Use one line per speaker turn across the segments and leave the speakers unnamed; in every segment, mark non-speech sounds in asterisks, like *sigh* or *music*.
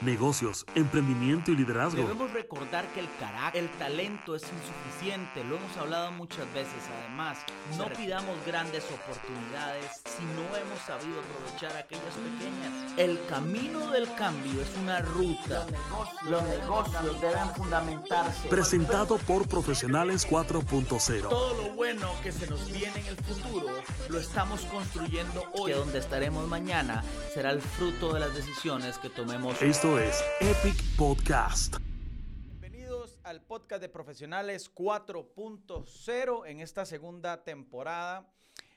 negocios, emprendimiento y liderazgo.
Debemos recordar que el carácter, el talento es insuficiente, lo hemos hablado muchas veces. Además, no pidamos grandes oportunidades si no hemos sabido aprovechar aquellas pequeñas. El camino del cambio es una ruta. Los negocios, deben fundamentarse.
Presentado por Profesionales 4.0.
Todo lo bueno que se nos viene en el futuro lo estamos construyendo hoy. Que donde estaremos mañana será el fruto de las decisiones que tomemos.
Esto es Epic Podcast.
Bienvenidos al podcast de Profesionales 4.0 en esta segunda temporada.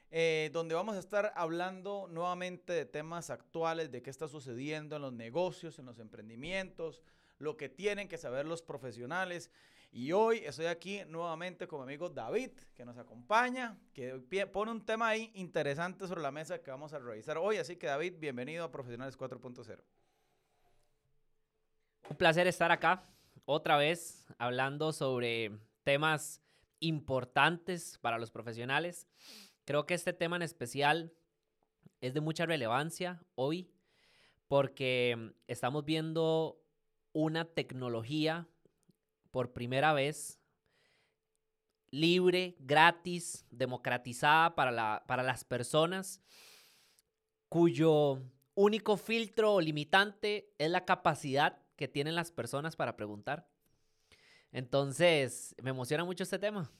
Eh, donde vamos a estar hablando nuevamente de temas actuales, de qué está sucediendo en los negocios, en los emprendimientos, lo que tienen que saber los profesionales. Y hoy estoy aquí nuevamente con mi amigo David, que nos acompaña, que pone un tema ahí interesante sobre la mesa que vamos a revisar hoy. Así que David, bienvenido a Profesionales 4.0.
Un placer estar acá otra vez hablando sobre temas importantes para los profesionales. Creo que este tema en especial es de mucha relevancia hoy porque estamos viendo una tecnología por primera vez libre, gratis, democratizada para, para las personas, cuyo único filtro limitante es la capacidad que tienen las personas para preguntar. Entonces, me emociona mucho este tema.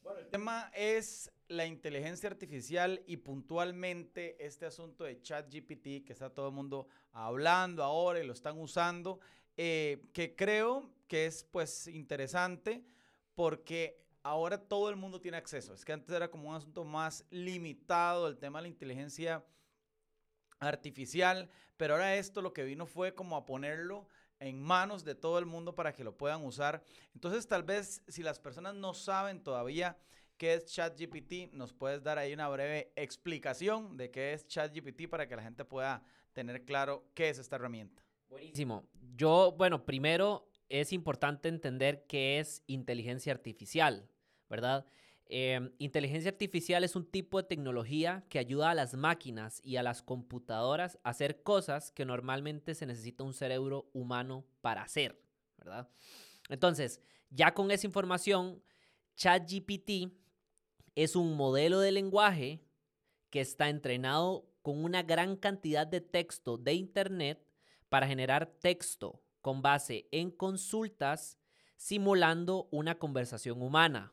Bueno, el tema es la inteligencia artificial y puntualmente este asunto de ChatGPT que está todo el mundo hablando ahora y lo están usando, eh, que creo que es pues interesante porque ahora todo el mundo tiene acceso. Es que antes era como un asunto más limitado el tema de la inteligencia artificial, pero ahora esto lo que vino fue como a ponerlo en manos de todo el mundo para que lo puedan usar. Entonces tal vez si las personas no saben todavía qué es ChatGPT, nos puedes dar ahí una breve explicación de qué es ChatGPT para que la gente pueda tener claro qué es esta herramienta.
Buenísimo. Yo, bueno, primero es importante entender qué es inteligencia artificial, ¿verdad? Em, inteligencia artificial es un tipo de tecnología que ayuda a las máquinas y a las computadoras a hacer cosas que normalmente se necesita un cerebro humano para hacer, ¿verdad? Entonces, ya con esa información, ChatGPT es un modelo de lenguaje que está entrenado con una gran cantidad de texto de Internet para generar texto con base en consultas simulando una conversación humana.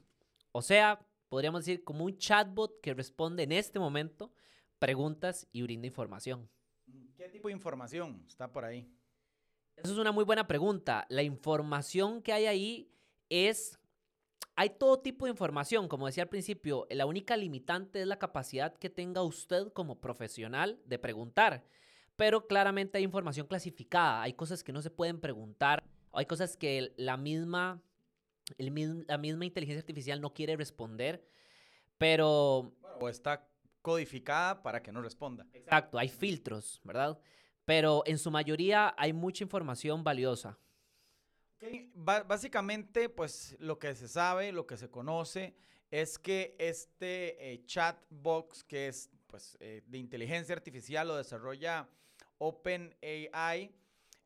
O sea, podríamos decir como un chatbot que responde en este momento preguntas y brinda información.
¿Qué tipo de información está por ahí?
Eso es una muy buena pregunta. La información que hay ahí es... Hay todo tipo de información, como decía al principio, la única limitante es la capacidad que tenga usted como profesional de preguntar pero claramente hay información clasificada, hay cosas que no se pueden preguntar, hay cosas que la misma, la misma inteligencia artificial no quiere responder, pero...
o está codificada para que no responda.
Exacto, hay filtros, ¿verdad? Pero en su mayoría hay mucha información valiosa.
básicamente, pues lo que se sabe, lo que se conoce, es que este eh, chat box, que es pues, eh, de inteligencia artificial, lo desarrolla OpenAI,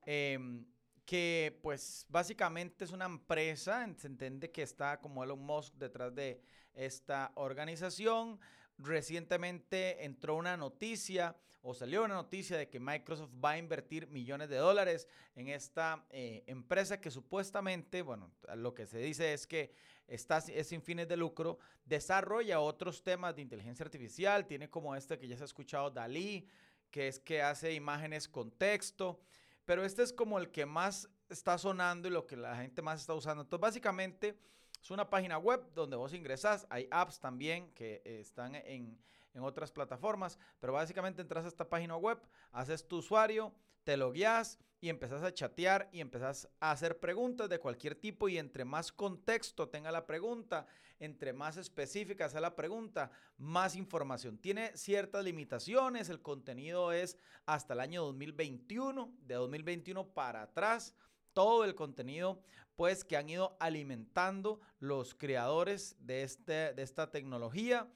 em, que pues básicamente es una empresa, se entiende que está como Elon Musk detrás de esta organización. Recientemente entró una noticia o salió una noticia de que Microsoft va a invertir millones de dólares en esta eh, empresa que supuestamente, bueno, lo que se dice es que está, es sin fines de lucro, desarrolla otros temas de inteligencia artificial, tiene como este que ya se ha escuchado, Dalí, que es que hace imágenes con texto, pero este es como el que más está sonando y lo que la gente más está usando. Entonces, básicamente es una página web donde vos ingresás, hay apps también que están en, en otras plataformas, pero básicamente entras a esta página web, haces tu usuario, te logueas y empezás a chatear y empezás a hacer preguntas de cualquier tipo y entre más contexto tenga la pregunta, entre más específica sea la pregunta, más información. Tiene ciertas limitaciones, el contenido es hasta el año 2021, de 2021 para atrás, todo el contenido pues que han ido alimentando los creadores de, este, de esta tecnología.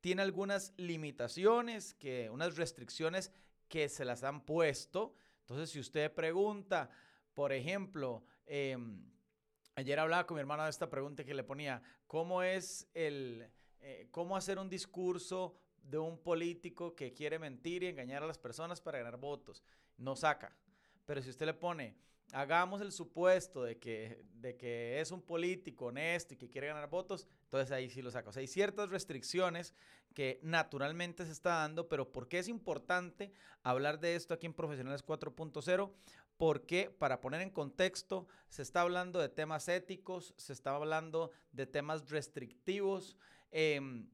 Tiene algunas limitaciones, que, unas restricciones que se las han puesto Entonces, si usted pregunta, por ejemplo, em, ayer hablaba con mi hermano de esta pregunta que le ponía, ¿cómo es el, eh, cómo hacer un discurso de un político que quiere mentir y engañar a las personas para ganar votos? No saca. Pero si usted le pone, hagamos el supuesto de que, de que es un político honesto y que quiere ganar votos, entonces ahí sí lo saca. O sea, hay ciertas restricciones que naturalmente se está dando, pero ¿por qué es importante hablar de esto aquí en Profesionales 4.0? Porque, para poner en contexto, se está hablando de temas éticos, se está hablando de temas restrictivos. Em,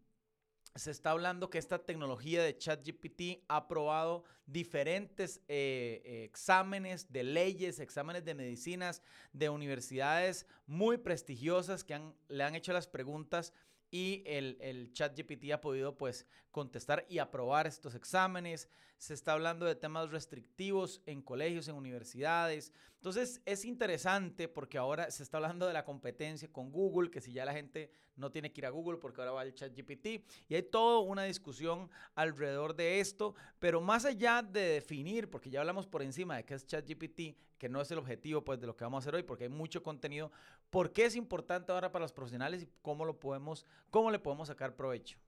se está hablando que esta tecnología de ChatGPT ha probado diferentes eh, eh, exámenes de leyes, exámenes de medicinas de universidades muy prestigiosas que le han hecho las preguntas y el, el chat GPT ha podido pues contestar y aprobar estos exámenes. Se está hablando de temas restrictivos en colegios, en universidades. Entonces es interesante porque ahora se está hablando de la competencia con Google, que si ya la gente no tiene que ir a Google porque ahora va el chat GPT. Y hay toda una discusión alrededor de esto, pero más allá de definir, porque ya hablamos por encima de qué es chat GPT, que no es el objetivo pues de lo que vamos a hacer hoy, porque hay mucho contenido, ¿por qué es importante ahora para los profesionales y cómo lo podemos, cómo le podemos sacar provecho?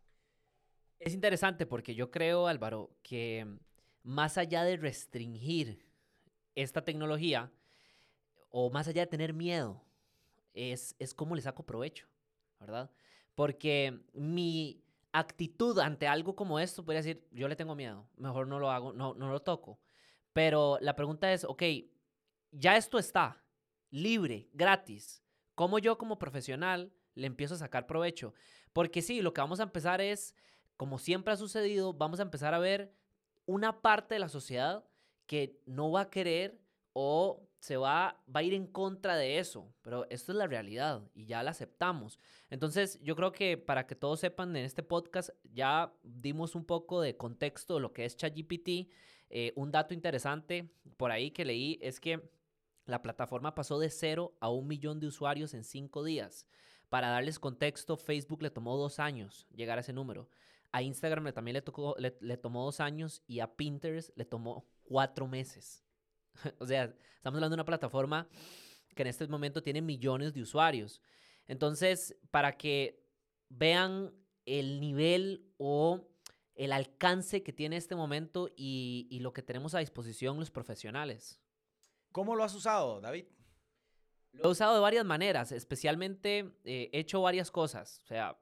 Es interesante porque yo creo, Álvaro, que más allá de restringir esta tecnología, o más allá de tener miedo, es, es cómo le saco provecho, ¿verdad? Porque mi actitud ante algo como esto podría decir, yo le tengo miedo, mejor no lo hago, no, no lo toco. Pero la pregunta es, ok, ya esto está libre, gratis. ¿Cómo yo como profesional le empiezo a sacar provecho? Porque sí, lo que vamos a empezar es, como siempre ha sucedido, vamos a empezar a ver una parte de la sociedad que no va a querer o se va, va a ir en contra de eso, pero esto es la realidad y ya la aceptamos. Entonces, yo creo que para que todos sepan en este podcast, ya dimos un poco de contexto de lo que es ChatGPT. Eh, un dato interesante por ahí que leí es que la plataforma pasó de cero a un millón de usuarios en cinco días. Para darles contexto, Facebook le tomó dos años llegar a ese número. A Instagram también le, tocó, le tomó dos años y a Pinterest le tomó cuatro meses. *laughs* o sea, estamos hablando de una plataforma que en este momento tiene millones de usuarios. Entonces, para que vean el nivel o el alcance que tiene este momento y, lo que tenemos a disposición los profesionales.
¿Cómo lo has usado, David?
Lo he usado de varias maneras, especialmente eh, he hecho varias cosas. O sea,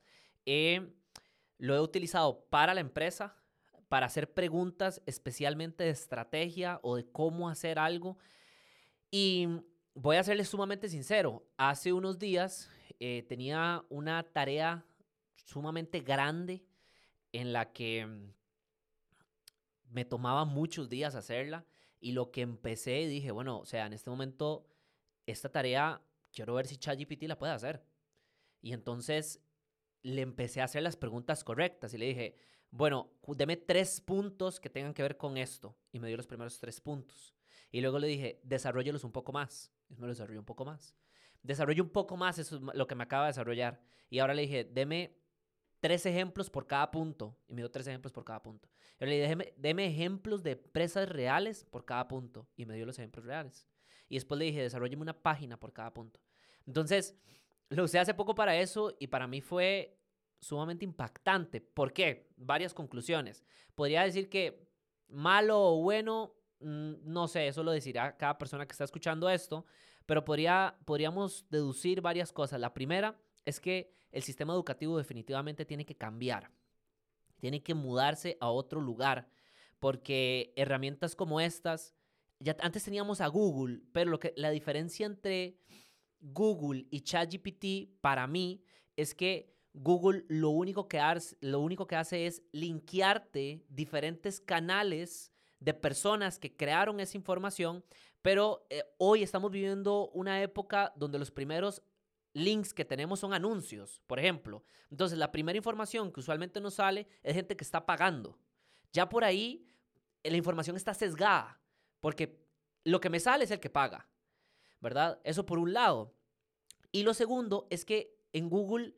lo he utilizado para la empresa, para hacer preguntas especialmente de estrategia o de cómo hacer algo. Y voy a serles sumamente sincero, hace unos días eh, tenía una tarea sumamente grande en la que mm, me tomaba muchos días hacerla y lo que empecé dije, bueno, o sea, en este momento esta tarea quiero ver si ChatGPT la puede hacer. Y entonces le empecé a hacer las preguntas correctas y le dije, bueno, deme tres puntos que tengan que ver con esto. Y me dio los primeros tres puntos. Y luego le dije, desarrollelos un poco más. Y me lo desarrolló un poco más. Desarrolle un poco más, eso es lo que me acaba de desarrollar. Y ahora le dije, deme tres ejemplos por cada punto. Y me dio tres ejemplos por cada punto. Y le dije, deme ejemplos de empresas reales por cada punto. Y me dio los ejemplos reales. Y después le dije, desarrolleme una página por cada punto. Entonces, lo usé hace poco para eso y para mí fue sumamente impactante. ¿Por qué? Varias conclusiones. Podría decir que malo o bueno, mm, no sé, eso lo decirá cada persona que está escuchando esto, pero podría, podríamos deducir varias cosas. La primera es que el sistema educativo definitivamente tiene que cambiar, tiene que mudarse a otro lugar, porque herramientas como estas, ya antes teníamos a Google, pero lo que, la diferencia entre Google y ChatGPT para mí es que Google lo único que hace, es linkearte diferentes canales de personas que crearon esa información, pero eh, hoy estamos viviendo una época donde los primeros links que tenemos son anuncios, por ejemplo. Entonces, la primera información que usualmente nos sale es gente que está pagando. Ya por ahí, eh, la información está sesgada, porque lo que me sale es el que paga, ¿verdad? Eso por un lado. Y lo segundo es que en Google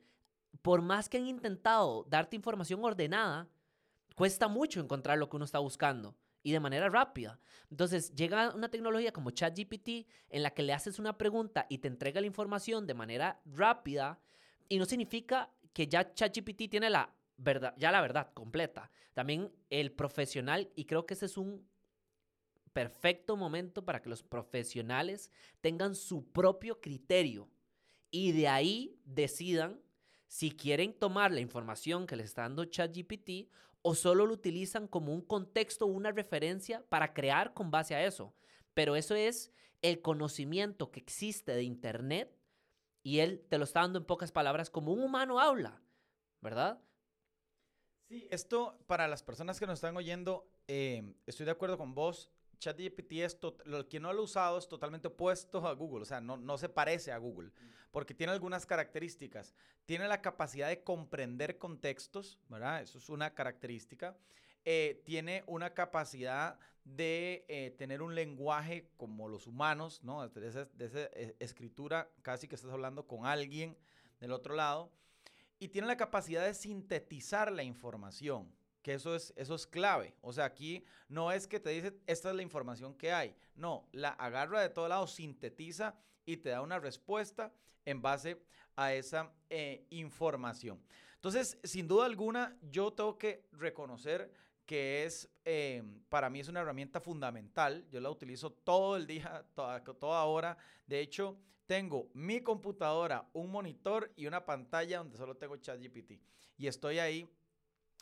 por más que han intentado darte información ordenada, cuesta mucho encontrar lo que uno está buscando. y de manera rápida. Entonces llega una tecnología como ChatGPT en la que le haces una pregunta y te entrega la información de manera rápida y no significa que ya ChatGPT tiene la verdad, ya la verdad completa. También el profesional, y creo que ese es un perfecto momento para que los profesionales tengan su propio criterio y de ahí decidan si quieren tomar la información que les está dando ChatGPT o solo lo utilizan como un contexto o una referencia para crear con base a eso. Pero eso es el conocimiento que existe de Internet y él te lo está dando en pocas palabras como un humano habla, ¿verdad?
Sí, esto para las personas que nos están oyendo, eh, estoy de acuerdo con vos. ChatGPT es, lo que no lo ha usado es totalmente opuesto a Google, o sea, no, no se parece a Google, porque tiene algunas características. Tiene la capacidad de comprender contextos, ¿verdad? Eso es una característica. Eh, tiene una capacidad de eh, tener un lenguaje como los humanos, ¿no? De esa, de esa eh, escritura, casi que estás hablando con alguien del otro lado. Y tiene la capacidad de sintetizar la información que eso es, eso es clave. O sea, aquí no es que te dice, esta es la información que hay. No, la agarra de todo lado, sintetiza y te da una respuesta en base a esa eh, información. Entonces, sin duda alguna, yo tengo que reconocer que es, eh, para mí es una herramienta fundamental. Yo la utilizo todo el día, toda, toda hora. De hecho, tengo mi computadora, un monitor y una pantalla donde solo tengo ChatGPT. Y estoy ahí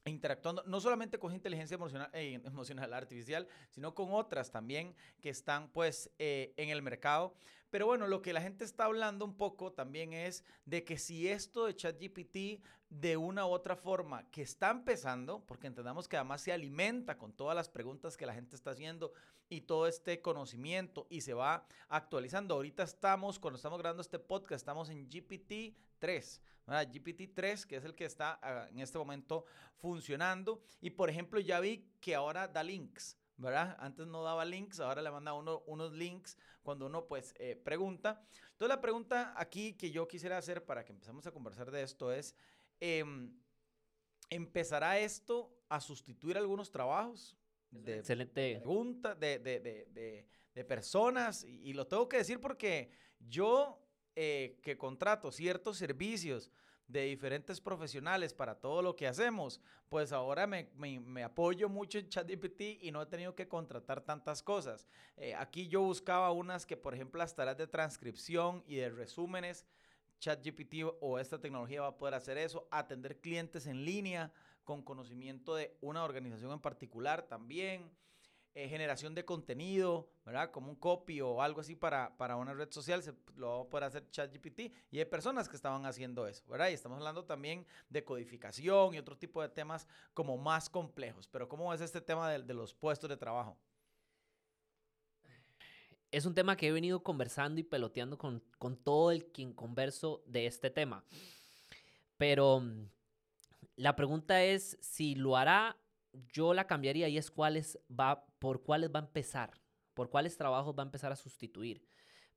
interactuando no solamente con inteligencia emocional, eh, *laughs* emocional artificial, sino con otras también que están pues eh, en el mercado. Pero bueno, lo que la gente está hablando un poco también es de que si esto de ChatGPT de una u otra forma que está empezando, porque entendamos que además se alimenta con todas las preguntas que la gente está haciendo y todo este conocimiento y se va actualizando. Ahorita estamos, cuando estamos grabando este podcast, estamos en GPT 3. GPT-3, que es el que está ah, en este momento funcionando. Y por ejemplo, ya vi que ahora da links, ¿verdad? Antes no daba links, ahora le manda uno unos links cuando uno pues eh, pregunta. Entonces la pregunta aquí que yo quisiera hacer para que empecemos a conversar de esto es, em, ¿empezará esto a sustituir algunos trabajos?
De Excelente.
Pregunta de, de, de, de personas. y lo tengo que decir porque yo eh, que contrato ciertos servicios de diferentes profesionales para todo lo que hacemos, pues ahora me, apoyo mucho en ChatGPT y no he tenido que contratar tantas cosas. Eh, aquí yo buscaba unas que, por ejemplo, las tareas de transcripción y de resúmenes, ChatGPT o esta tecnología va a poder hacer eso, atender clientes en línea con conocimiento de una organización en particular también. Eh, generación de contenido, ¿verdad? Como un copy o algo así para, para una red social, se lo va a poder hacer ChatGPT y hay personas que estaban haciendo eso, ¿verdad? Y estamos hablando también de codificación y otro tipo de temas como más complejos. Pero ¿cómo es este tema de, de los puestos de trabajo?
Es un tema que he venido conversando y peloteando con, con todo el quien converso de este tema. Pero mm, la pregunta es si lo hará yo la cambiaría y es cuáles va, por cuáles va a empezar, por cuáles trabajos va a empezar a sustituir.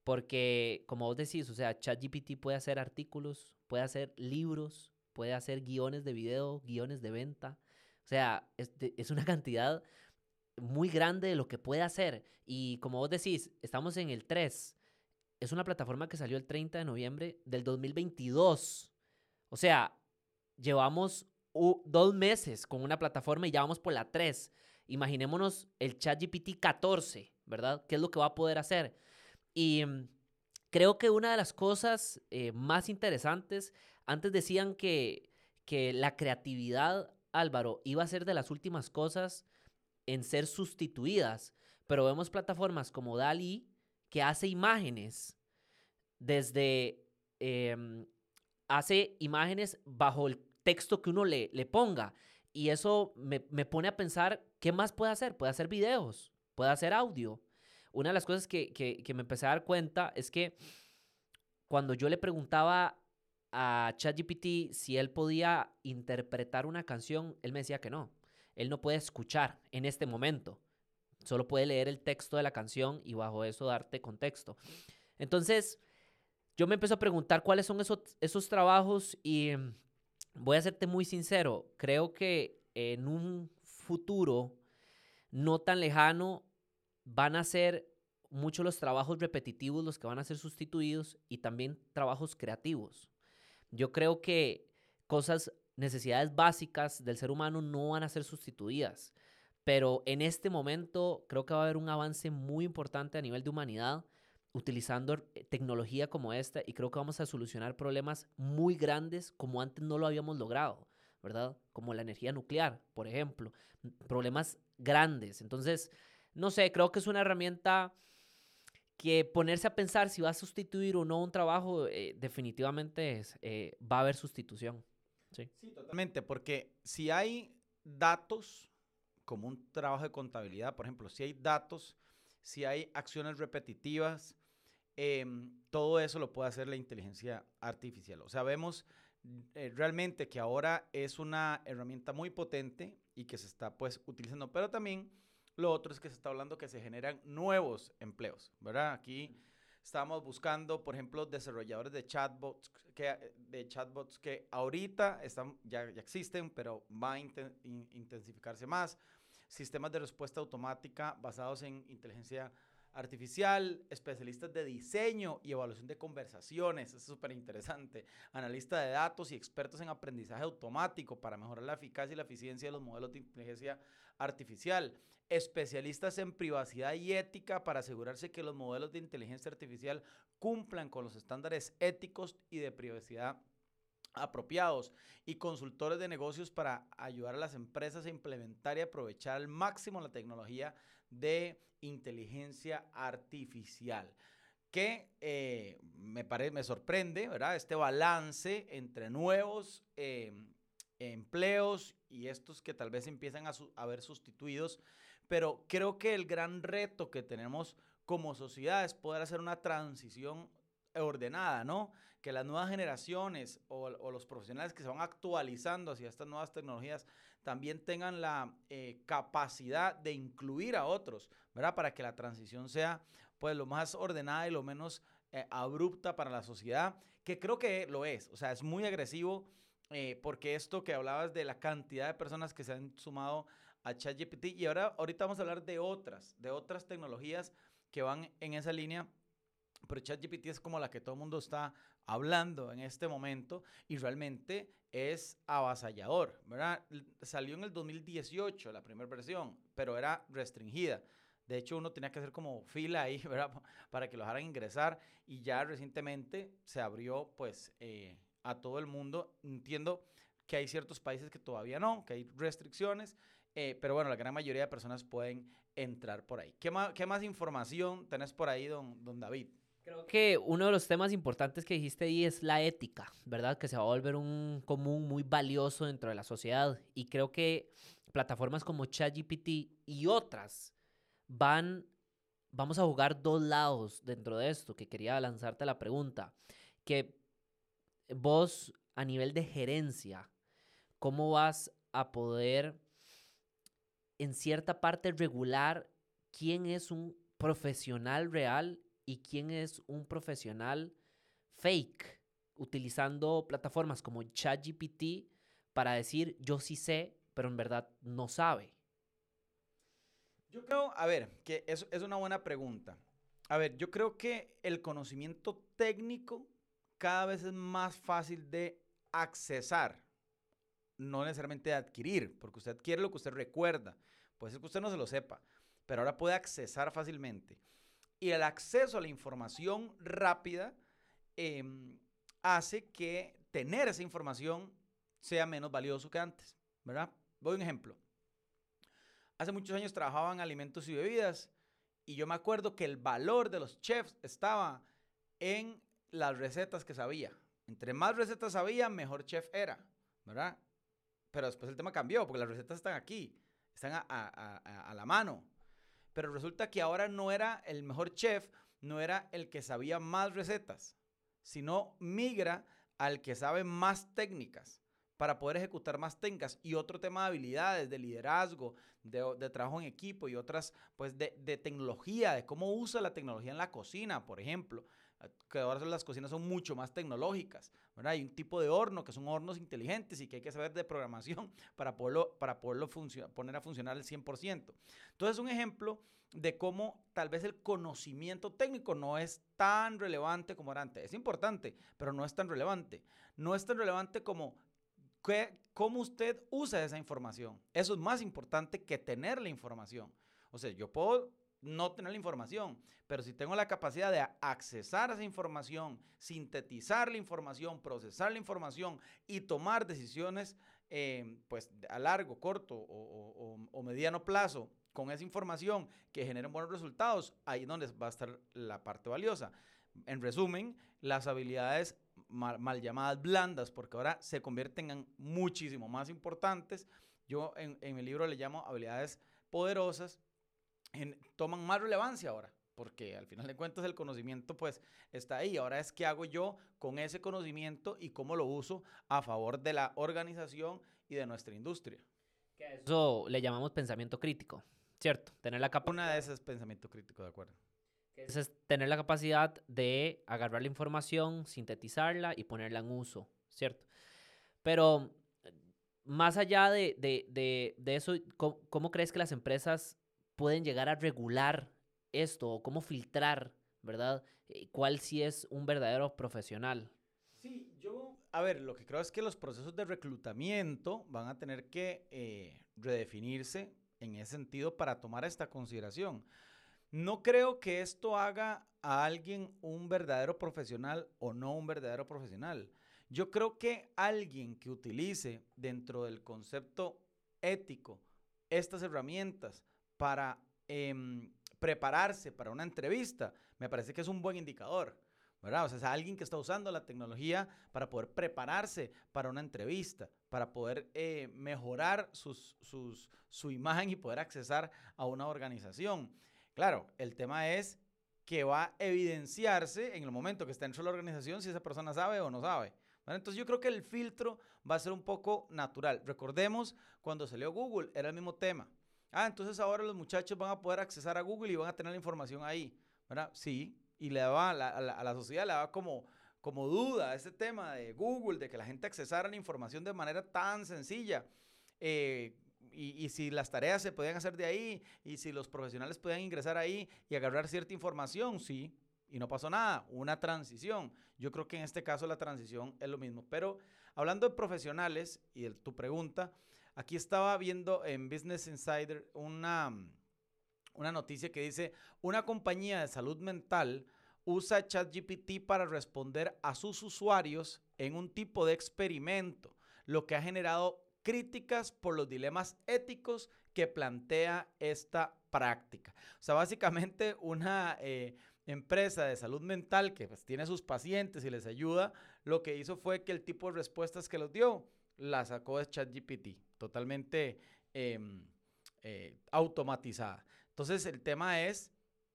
Porque, como vos decís, o sea, ChatGPT puede hacer artículos, puede hacer libros, puede hacer guiones de video, guiones de venta. O sea, es, una *laughs* cantidad muy grande de lo que puede hacer. Y como vos decís, estamos en el 3. Es una plataforma que salió el 30 de noviembre del 2022. O sea, llevamos dos meses con una plataforma y ya vamos por la 3. Imaginémonos el ChatGPT 14, ¿verdad? ¿Qué es lo que va a poder hacer? Y mm, creo que una de las cosas eh, más interesantes, antes decían que, que la creatividad, Álvaro, iba a ser de las últimas cosas en ser sustituidas, pero vemos plataformas como DALI que hace imágenes desde... Em, hace imágenes bajo el texto que uno le, le ponga. Y eso me, pone a pensar, ¿qué más puede hacer? Puede hacer videos, puede hacer audio. Una de las cosas que, que me empecé a dar cuenta es que cuando yo le preguntaba a ChatGPT si él podía interpretar una canción, él me decía que no. Él no puede escuchar en este momento. Solo puede leer el texto de la canción y bajo eso darte contexto. Entonces, yo me empecé a preguntar cuáles son esos, esos trabajos y voy a serte muy sincero, creo que en un futuro no tan lejano van a ser muchos los trabajos repetitivos los que van a ser sustituidos y también trabajos creativos. Yo creo que cosas, necesidades básicas del ser humano no van a ser sustituidas, pero en este momento creo que va a haber un avance muy importante a nivel de humanidad utilizando eh, tecnología como esta y creo que vamos a solucionar problemas muy grandes como antes no lo habíamos logrado, ¿verdad? Como la energía nuclear, por ejemplo, problemas grandes. Entonces, no sé, creo que es una herramienta que ponerse a pensar si va a sustituir o no un trabajo, eh, definitivamente es, eh, va a haber sustitución. Sí.
sí, totalmente, porque si hay datos, como un trabajo de contabilidad, por ejemplo, si hay datos, si hay acciones repetitivas, Em, todo eso lo puede hacer la inteligencia artificial. O sea, vemos eh, realmente que ahora es una herramienta muy potente y que se está pues utilizando, pero también lo otro es que se está hablando que se generan nuevos empleos, ¿verdad? Aquí estamos buscando, por ejemplo, desarrolladores de chatbots que, de chatbots que ahorita están, ya, ya existen, pero va a intensificarse más. Sistemas de respuesta automática basados en inteligencia artificial artificial, especialistas de diseño y evaluación de conversaciones, es súper interesante, analista de datos y expertos en aprendizaje automático para mejorar la eficacia y la eficiencia de los modelos de inteligencia artificial, especialistas en privacidad y ética para asegurarse que los modelos de inteligencia artificial cumplan con los estándares éticos y de privacidad apropiados y consultores de negocios para ayudar a las empresas a implementar y aprovechar al máximo la tecnología de inteligencia artificial que eh, me, me sorprende, ¿verdad? Este balance entre nuevos eh, empleos y estos que tal vez empiezan a, ver sustituidos, pero creo que el gran reto que tenemos como sociedad es poder hacer una transición ordenada, ¿no? Que las nuevas generaciones o, los profesionales que se van actualizando hacia estas nuevas tecnologías también tengan la eh, capacidad de incluir a otros, ¿verdad? Para que la transición sea pues lo más ordenada y lo menos eh, abrupta para la sociedad, que creo que lo es, o sea, es muy agresivo eh, porque esto que hablabas de la cantidad de personas que se han sumado a ChatGPT y ahora ahorita vamos a hablar de otras, de otras tecnologías que van en esa línea pero ChatGPT es como la que todo el mundo está hablando en este momento y realmente es avasallador, ¿verdad? Salió en el 2018 la primera versión, pero era restringida. De hecho, uno tenía que hacer como fila ahí, *laughs* ¿verdad? Para que lo dejaran ingresar y ya recientemente se abrió pues eh, a todo el mundo. Entiendo que hay ciertos países que todavía no, que hay restricciones, eh, pero bueno, la gran mayoría de personas pueden entrar por ahí. ¿Qué más, qué más información tenés por ahí, don, don David?
Creo que uno de los temas importantes que dijiste ahí es la ética, ¿verdad? Que se va a volver un común muy valioso dentro de la sociedad. Y creo que plataformas como ChatGPT y otras van, vamos a jugar dos lados dentro de esto, que quería lanzarte la pregunta. Que vos, a nivel de gerencia, ¿cómo vas a poder, en cierta parte, regular quién es un profesional real y quién es un profesional fake utilizando plataformas como ChatGPT para decir yo sí sé, pero en verdad no sabe?
Yo creo, a ver, que es, es una buena pregunta. A ver, yo creo que el conocimiento técnico cada vez es más fácil de accesar, no necesariamente de adquirir, porque usted adquiere lo que usted recuerda. Puede ser que usted no se lo sepa, pero ahora puede accesar fácilmente y el acceso a la información rápida em, hace que tener esa información sea menos valioso que antes, ¿verdad? Voy a un ejemplo. Hace muchos años trabajaba en alimentos y bebidas y yo me acuerdo que el valor de los chefs estaba en las recetas que sabía. Entre más recetas sabía, mejor chef era, ¿verdad? Pero después el tema cambió porque las recetas están aquí, están a la mano pero resulta que ahora no era el mejor chef, no era el que sabía más recetas, sino migra al que sabe más técnicas para poder ejecutar más técnicas y otro tema de habilidades, de liderazgo, de, trabajo en equipo y otras, pues de, de, tecnología, de cómo usa la tecnología en la cocina, por ejemplo. Que ahora las cocinas son mucho más tecnológicas, ¿verdad? Hay un tipo de horno que son hornos inteligentes y que hay que saber de programación *laughs* para poderlo, para poderlo poner a funcionar al 100%. Entonces, un ejemplo de cómo tal vez el conocimiento técnico no es tan relevante como era antes. Es importante, pero no es tan relevante. No es tan relevante como cómo usted usa esa información. Eso es más importante que tener la información. O sea, yo puedo no tener la información, pero si tengo la capacidad de accesar a esa información, sintetizar la información, procesar la información y tomar decisiones eh, pues a largo, corto o, mediano plazo con esa información que generen buenos resultados, ahí es donde va a estar la parte valiosa. En resumen, las habilidades mal, llamadas blandas, porque ahora se convierten en muchísimo más importantes. Yo en, en mi libro le llamo habilidades poderosas toman más relevancia ahora, porque al final de cuentas el conocimiento pues está ahí. Ahora es qué hago yo con ese conocimiento y cómo lo uso a favor de la organización y de nuestra industria.
Eso le llamamos pensamiento crítico, ¿cierto?
Tener la capacidad... Una de esas es pensamiento crítico, de acuerdo.
es tener la capacidad de agarrar la información, sintetizarla y ponerla en uso, ¿cierto? Pero más allá de, de, de, eso, ¿cómo, crees que las empresas pueden llegar a regular esto o cómo filtrar, ¿verdad? Eh, ¿Cuál sí es un verdadero profesional?
Sí, yo, a ver, lo que creo es que los procesos de reclutamiento van a tener que eh, redefinirse en ese sentido para tomar esta consideración. No creo que esto haga a alguien un verdadero profesional o no un verdadero profesional. Yo creo que alguien que utilice dentro del concepto ético estas herramientas para em, prepararse para una entrevista, me parece que es un buen indicador. ¿verdad? O sea, es alguien que está usando la tecnología para poder prepararse para una entrevista, para poder eh, mejorar sus, su imagen y poder accesar a una organización. Claro, el tema es que va a evidenciarse en el momento que está dentro de la organización si esa persona sabe o no sabe. Entonces yo creo que el filtro va a ser un poco natural. Recordemos cuando salió Google, era el mismo tema. Ah, entonces ahora los muchachos van a poder accesar a Google y van a tener la información ahí, ¿verdad? Sí, y le daba a la, sociedad le daba como, como duda ese tema de Google, de que la gente accesara la información de manera tan sencilla. Eh, y, si las tareas se podían hacer de ahí, y si los profesionales podían ingresar ahí y agarrar cierta información, sí, y no pasó nada, una transición. Yo creo que en este caso la transición es lo mismo. Pero hablando de profesionales y de tu pregunta, Aquí estaba viendo en Business Insider una, una noticia que dice, una compañía de salud mental usa ChatGPT para responder a sus usuarios en un tipo de experimento, lo que ha generado críticas por los dilemas éticos que plantea esta práctica. O sea, básicamente una eh, empresa de salud mental que pues, tiene a sus pacientes y les ayuda, lo que hizo fue que el tipo de respuestas que los dio la sacó de ChatGPT totalmente em, eh, automatizada. Entonces el tema es,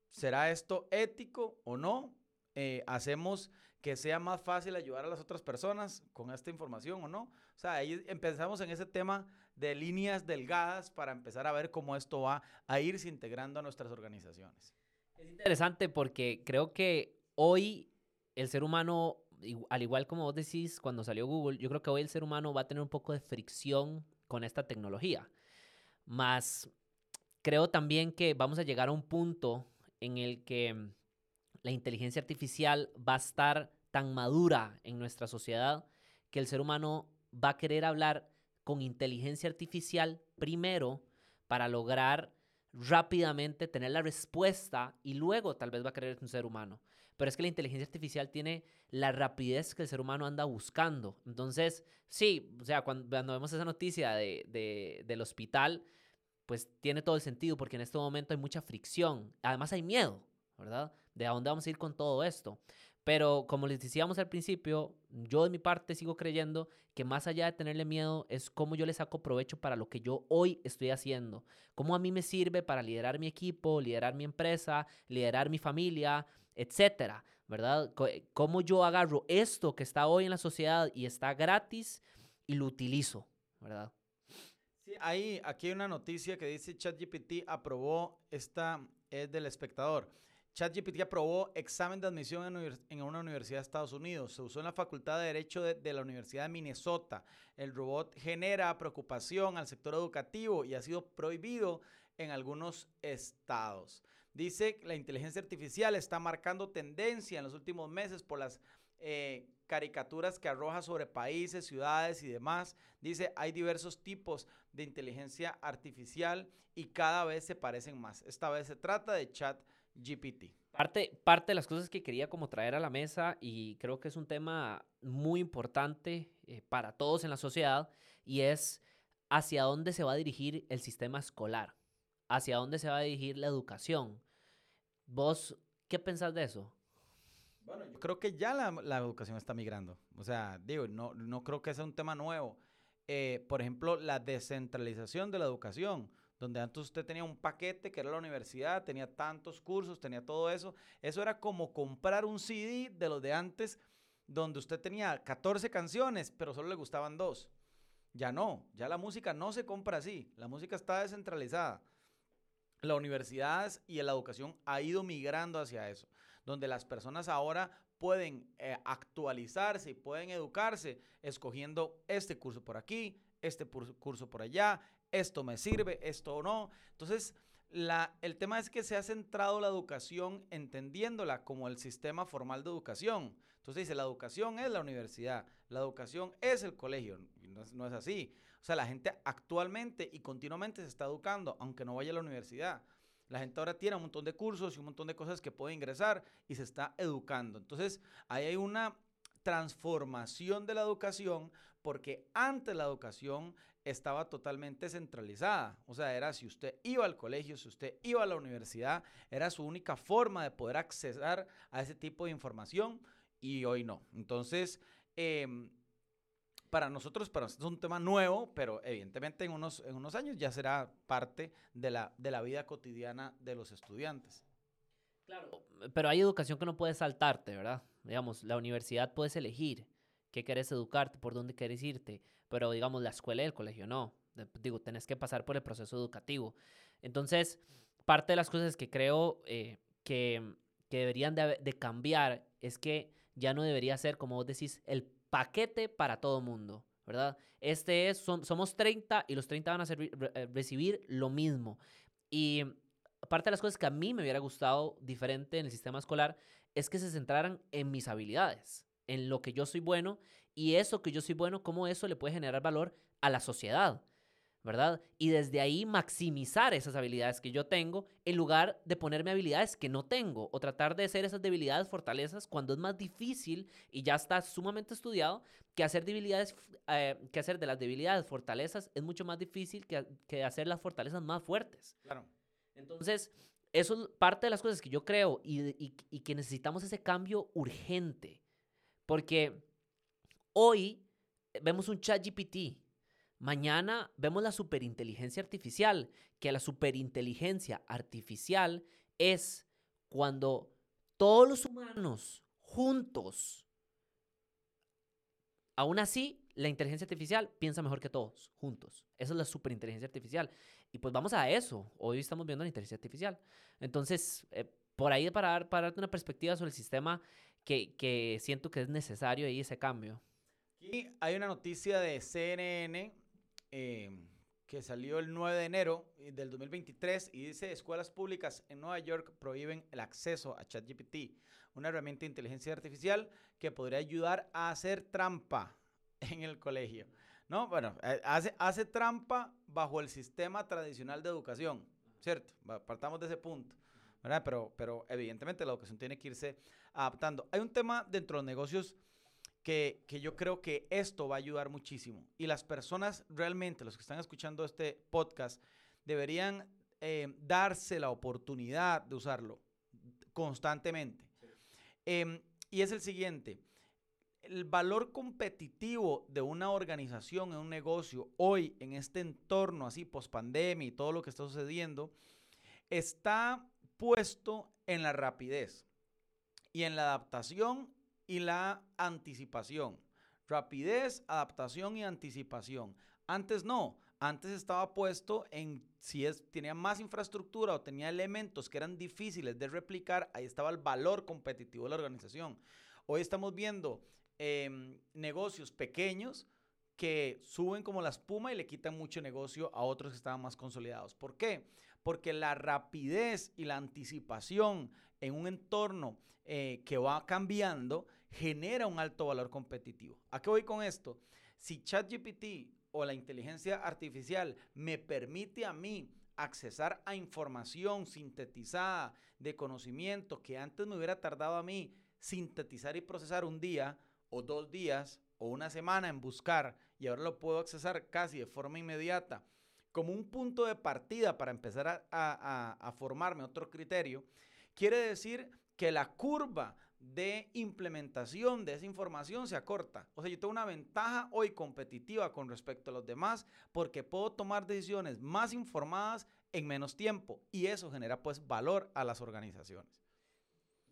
¿será esto ético o no? Eh, ¿Hacemos que sea más fácil ayudar a las otras personas con esta información o no? O sea, ahí empezamos en ese tema de líneas delgadas para empezar a ver cómo esto va a irse integrando a nuestras organizaciones.
Es interesante porque creo que hoy el ser humano, al igual como vos decís cuando salió Google, yo creo que hoy el ser humano va a tener un poco de fricción con esta tecnología. Más creo también que vamos a llegar a un punto en el que la inteligencia artificial va a estar tan madura en nuestra sociedad que el ser humano va a querer hablar con inteligencia artificial primero para lograr rápidamente tener la respuesta y luego tal vez va a querer un ser humano. Pero es que la inteligencia artificial tiene la rapidez que el ser humano anda buscando. Entonces, sí, o sea, cuando, vemos esa noticia de, del hospital, pues tiene todo el sentido porque en este momento hay mucha fricción. Además hay miedo, ¿verdad? De a dónde vamos a ir con todo esto. Pero como les decíamos al principio, yo de mi parte sigo creyendo que más allá de tenerle miedo es cómo yo le saco provecho para lo que yo hoy estoy haciendo. Cómo a mí me sirve para liderar mi equipo, liderar mi empresa, liderar mi familia, etcétera, ¿verdad? Eh, cómo yo agarro esto que está hoy en la sociedad y está gratis y lo utilizo, ¿verdad?
Sí, ahí, aquí hay una noticia que dice ChatGPT aprobó esta, es del espectador. ChatGPT aprobó examen de admisión en, una universidad de Estados Unidos. Se usó en la Facultad de Derecho de, la Universidad de Minnesota. El robot genera preocupación al sector educativo y ha sido prohibido en algunos estados. Dice que la inteligencia artificial está marcando tendencia en los últimos meses por las eh, caricaturas que arroja sobre países, ciudades y demás. Dice, hay diversos tipos de inteligencia artificial y cada vez se parecen más. Esta vez se trata de chat GPT.
Parte, parte de las cosas que quería como traer a la mesa y creo que es un tema muy importante eh, para todos en la sociedad y es hacia dónde se va a dirigir el sistema escolar, hacia dónde se va a dirigir la educación. ¿Vos qué pensás de eso?
Bueno, yo creo que ya la, la educación está migrando. O sea, digo, no, no creo que sea un tema nuevo. Eh, por ejemplo, la descentralización de la educación, donde antes usted tenía un paquete que era la universidad, tenía tantos cursos, tenía todo eso. Eso era como comprar un CD de los de antes, donde usted tenía 14 canciones, pero solo le gustaban dos. Ya no, ya la música no se compra así, la música está descentralizada. La universidad y la educación ha ido migrando hacia eso, donde las personas ahora pueden eh, actualizarse y pueden educarse escogiendo este curso por aquí, este curso por allá, esto me sirve, esto no. Entonces, la, el tema es que se ha centrado la educación entendiéndola como el sistema formal de educación. Entonces dice, la educación es la universidad, la educación es el colegio. No es, no es así. O sea, la gente actualmente y continuamente se está educando, aunque no vaya a la universidad. La gente ahora tiene un montón de cursos y un montón de cosas que puede ingresar y se está educando. Entonces, ahí hay una transformación de la educación porque antes la educación estaba totalmente centralizada. O sea, era si usted iba al colegio, si usted iba a la universidad, era su única forma de poder acceder a ese tipo de información y hoy no. Entonces, em, para nosotros, para nosotros es un tema nuevo, pero evidentemente en unos, en unos años ya será parte de la, de la vida cotidiana de los estudiantes.
Claro. Pero hay educación que no puedes saltarte, ¿verdad? Digamos, la universidad puedes elegir qué querés educarte, por dónde querés irte, pero digamos, la escuela y el colegio no. Digo, tenés que pasar por el proceso educativo. Entonces, parte de las cosas que creo eh, que, que deberían de, cambiar es que ya no debería ser, como vos decís, el paquete para todo mundo, ¿verdad? Este es, som- somos 30 y los 30 van a eh, recibir lo mismo. Y parte de las cosas que a mí me hubiera gustado diferente en el sistema escolar es que se centraran en mis habilidades, en lo que yo soy bueno y eso que yo soy bueno, cómo eso le puede generar valor a la sociedad, ¿verdad? Y desde ahí maximizar esas habilidades que yo tengo en lugar de ponerme habilidades que no tengo o tratar de hacer esas debilidades fortalezas cuando es más difícil y ya está sumamente estudiado que hacer debilidades, eh, que hacer de las debilidades fortalezas es mucho más difícil que, que hacer las fortalezas más fuertes.
Claro.
Entonces, eso es parte de las cosas que yo creo y, y- y que necesitamos ese cambio urgente. Porque hoy vemos un chat GPT. Mañana vemos la superinteligencia artificial, que la superinteligencia artificial es cuando todos los humanos juntos, aún así, la inteligencia artificial piensa mejor que todos, juntos. Esa es la superinteligencia artificial. Y pues vamos a eso. Hoy estamos viendo la inteligencia artificial. Entonces, eh, por ahí para, dar, para darte una perspectiva sobre el sistema que, que siento que es necesario ahí ese cambio.
Aquí hay una noticia de CNN eh, que salió el 9 de enero eh, del 2023 y dice, escuelas públicas en Nueva York prohíben el acceso a ChatGPT, una herramienta de inteligencia artificial que podría ayudar a hacer trampa *laughs* en el colegio. No, bueno, eh, hace, hace trampa bajo el sistema tradicional de educación, ¿cierto? Partamos de ese punto. ¿Verdad? Pero, pero evidentemente la educación tiene que irse adaptando. Hay un tema dentro de los negocios que, que yo creo que esto va a ayudar muchísimo. Y las personas realmente, los que están escuchando este podcast, deberían eh, darse la oportunidad de usarlo constantemente. Em, y es el siguiente. El valor competitivo de una organización, en un negocio, hoy en este entorno así, post pandemia y todo lo que está sucediendo, está puesto en la rapidez y en la adaptación y la anticipación. Rapidez, adaptación y anticipación. Antes no. antes estaba puesto en si es, tenía más infraestructura o tenía elementos que eran difíciles de replicar, ahí estaba el valor competitivo de la organización. Hoy estamos viendo em, negocios pequeños que suben como la espuma y le quitan mucho negocio a otros que estaban más consolidados. ¿Por qué? Porque la rapidez y la anticipación en un entorno eh, que va cambiando genera un alto valor competitivo. ¿A qué voy con esto? Si ChatGPT o la inteligencia artificial me permite a mí accesar a información sintetizada de conocimiento que antes me hubiera tardado a mí sintetizar y procesar un día o dos días o una semana en buscar y ahora lo puedo accesar casi de forma inmediata como un punto de partida para empezar a, a, a formarme otro criterio, quiere decir que la curva de implementación de esa información se acorta. O sea, yo tengo una ventaja hoy competitiva con respecto a los demás porque puedo tomar decisiones más informadas en menos tiempo y eso genera pues valor a las organizaciones.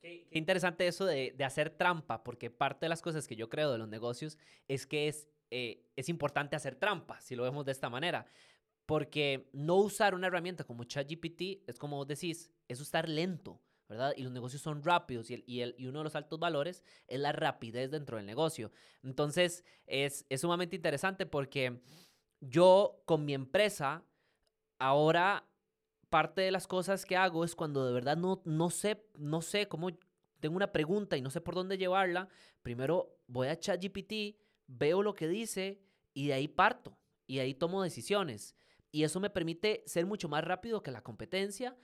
Qué, interesante eso de, de, hacer trampa, porque parte de las cosas que yo creo de los negocios es que es, eh, es importante hacer trampa, si lo vemos de esta manera. Porque no usar una herramienta como ChatGPT es como vos decís, es estar lento. ¿verdad? Y los negocios son rápidos y, el, y, el, y, uno de los altos valores es la rapidez dentro del negocio. Entonces, es, es sumamente interesante porque yo con mi empresa, ahora parte de las cosas que hago es cuando de verdad no, no sé, no sé cómo, tengo una pregunta y no sé por dónde llevarla, primero voy a ChatGPT, veo lo que dice y de ahí parto y ahí tomo decisiones. Y eso me permite ser mucho más rápido que la competencia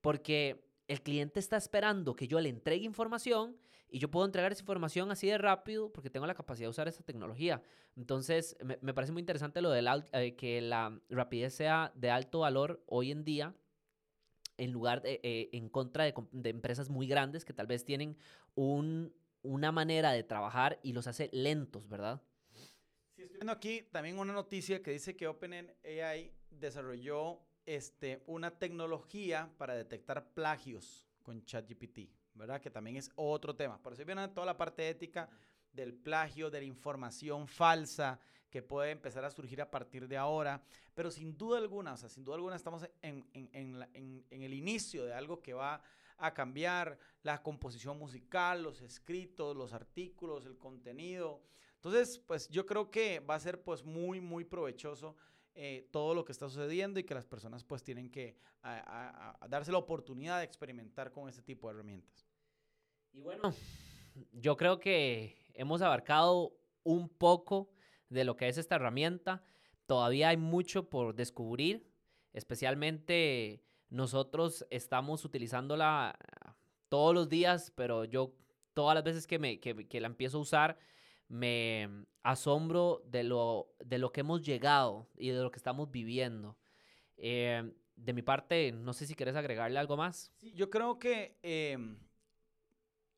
porque el cliente está esperando que yo le entregue información y yo puedo entregar esa información así de rápido porque tengo la capacidad de usar esa tecnología. Entonces, me, me parece muy interesante lo de eh, que la rapidez sea de alto valor hoy en día en lugar de, eh, en contra de, empresas muy grandes que tal vez tienen un, una manera de trabajar y los hace lentos, ¿verdad?
Sí, estoy viendo aquí también una noticia que dice que OpenAI desarrolló este, una tecnología para detectar plagios con ChatGPT, ¿verdad? Que también es otro tema. Por eso viene toda la parte ética del plagio, de la información falsa que puede empezar a surgir a partir de ahora. Pero sin duda alguna, o sea, sin duda alguna estamos en, en, en, el inicio de algo que va a cambiar la composición musical, los escritos, los artículos, el contenido. Entonces, pues yo creo que va a ser pues muy, muy provechoso eh, todo lo que está sucediendo y que las personas pues tienen que darse la oportunidad de experimentar con este tipo de herramientas.
Y bueno, yo creo que hemos abarcado un poco de lo que es esta herramienta. Todavía hay mucho por descubrir, especialmente nosotros estamos utilizándola todos los días, pero yo todas las veces que, me, que la empiezo a usar, me asombro de lo, de lo que hemos llegado y de lo que estamos viviendo. Eh, de mi parte, no sé si quieres agregarle algo más.
Sí, yo creo que eh,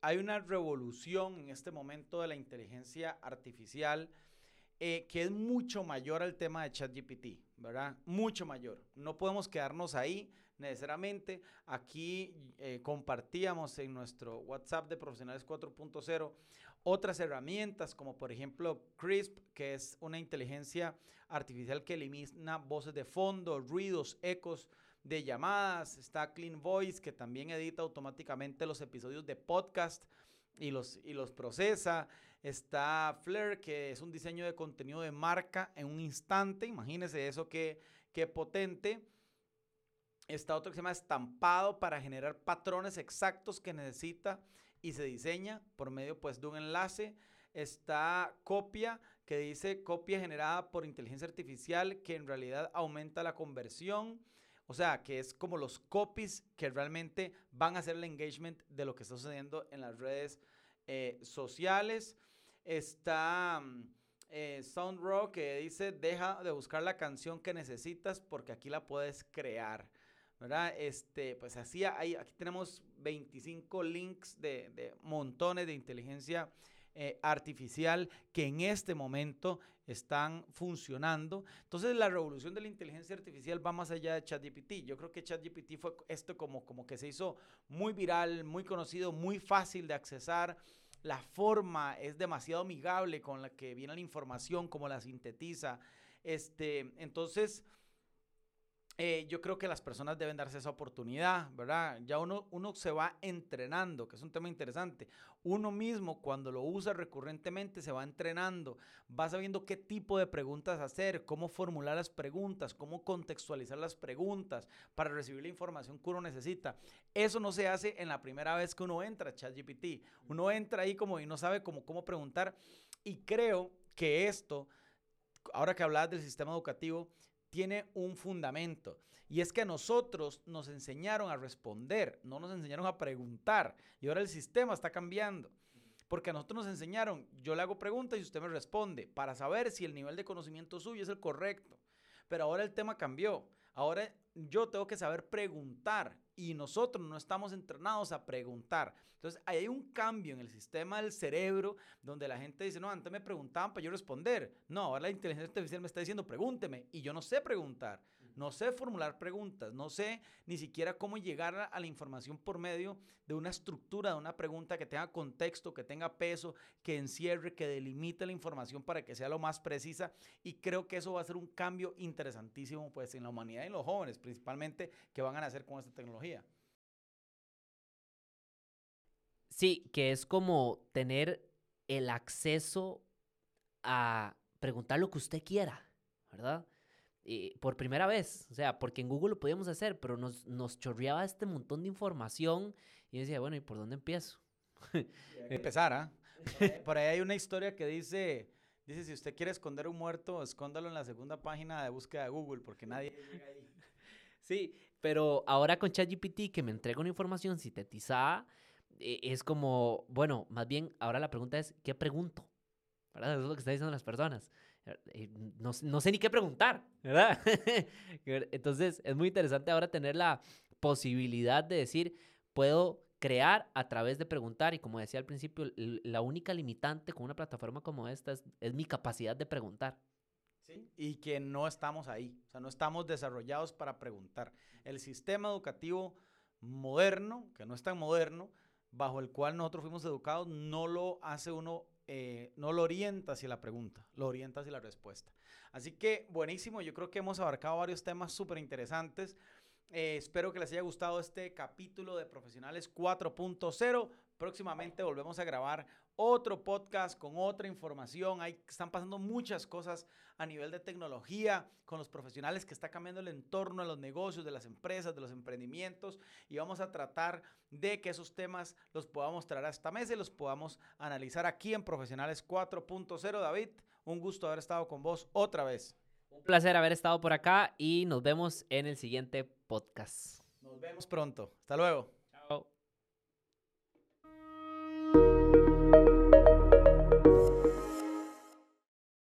hay una revolución en este momento de la inteligencia artificial eh, que es mucho mayor al tema de ChatGPT, ¿verdad? Mucho mayor. No podemos quedarnos ahí necesariamente. Aquí eh, compartíamos en nuestro WhatsApp de Profesionales 4.0 otras herramientas como por ejemplo CRISP, que es una inteligencia artificial que elimina voces de fondo, ruidos, ecos de llamadas. Está Clean Voice, que también edita automáticamente los episodios de podcast y los, y los procesa. Está Flare, que es un diseño de contenido de marca en un instante. Imagínense eso, qué, qué potente. Está otro que se llama estampado para generar patrones exactos que necesita y se diseña por medio pues de un enlace. Está copia que dice copia generada por inteligencia artificial que en realidad aumenta la conversión. O sea, que es como los copies que realmente van a hacer el engagement de lo que está sucediendo en las redes eh, sociales. Está eh, SoundRaw que dice deja de buscar la canción que necesitas porque aquí la puedes crear. ¿Verdad? Este, pues así, hay, aquí tenemos 25 links de, de montones de inteligencia eh, artificial que en este momento están funcionando. Entonces la revolución de la inteligencia artificial va más allá de ChatGPT. Yo creo que ChatGPT fue esto como, como que se hizo muy viral, muy conocido, muy fácil de accesar. La forma es demasiado amigable con la que viene la información, como la sintetiza. Este, entonces, eh, yo creo que las personas deben darse esa oportunidad, ¿verdad? Ya uno, uno se va entrenando, que es un tema interesante. Uno mismo, cuando lo usa recurrentemente, se va entrenando, va sabiendo qué tipo de preguntas hacer, cómo formular las preguntas, cómo contextualizar las preguntas para recibir la información que uno necesita. Eso no se hace en la primera vez que uno entra a ChatGPT. Uno entra ahí como y no sabe cómo, cómo preguntar. Y creo que esto, ahora que hablabas del sistema educativo, tiene un fundamento. Y es que a nosotros nos enseñaron a responder, no nos enseñaron a preguntar. Y ahora el sistema está cambiando. Porque a nosotros nos enseñaron, yo le hago preguntas y usted me responde, para saber si el nivel de conocimiento suyo es el correcto. Pero ahora el tema cambió. Ahora yo tengo que saber preguntar y nosotros no estamos entrenados a preguntar. Entonces, hay un cambio en el sistema del cerebro donde la gente dice, no, antes me preguntaban para yo responder. No, ahora la inteligencia artificial me está diciendo, pregúnteme. Y yo no sé preguntar. No sé formular preguntas, no sé ni siquiera cómo llegar a la información por medio de una estructura, de una pregunta que tenga contexto, que tenga peso, que encierre, que delimite la información para que sea lo más precisa. Y creo que eso va a ser un cambio interesantísimo pues, en la humanidad y en los jóvenes, principalmente, que van a nacer con esta tecnología.
Sí, que es como tener el acceso a preguntar lo que usted quiera, ¿verdad? Por primera vez, o sea, porque en Google lo podíamos hacer, pero nos, nos chorreaba este montón de información y decía, bueno, ¿y por dónde empiezo? *laughs*
Empezar, ¿ah? Por ahí hay una historia que dice, dice, si usted quiere esconder un muerto, escóndalo en la segunda página de búsqueda de Google, porque nadie llega ahí. *laughs*
Sí, pero ahora con ChatGPT que me entrega una información sintetizada, e, es como, bueno, más bien ahora la pregunta es, ¿qué pregunto? ¿Verdad? Eso es lo que están diciendo las personas. Eh, no, no sé ni qué preguntar, ¿verdad? *laughs* Entonces es muy interesante ahora tener la posibilidad de decir, puedo crear a través de preguntar y como decía al principio, la única limitante con una plataforma como esta es, mi capacidad de preguntar.
Y que no estamos ahí, o sea, no estamos desarrollados para preguntar. El sistema educativo moderno, que no es tan moderno, bajo el cual nosotros fuimos educados, no lo hace uno eh, no lo orienta hacia la pregunta, lo orienta hacia la respuesta. Así que buenísimo, yo creo que hemos abarcado varios temas súper interesantes. Eh, espero que les haya gustado este capítulo de Profesionales 4.0. Próximamente volvemos a grabar otro podcast con otra información. Ahí están pasando muchas cosas a nivel de tecnología con los profesionales que está cambiando el entorno de los negocios, de las empresas, de los emprendimientos y vamos a tratar de que esos temas los podamos traer a esta mesa y los podamos analizar aquí en Profesionales 4.0. David, un gusto haber estado con vos otra vez.
Un placer haber estado por acá y nos vemos en el siguiente podcast.
Nos vemos pronto. Hasta luego.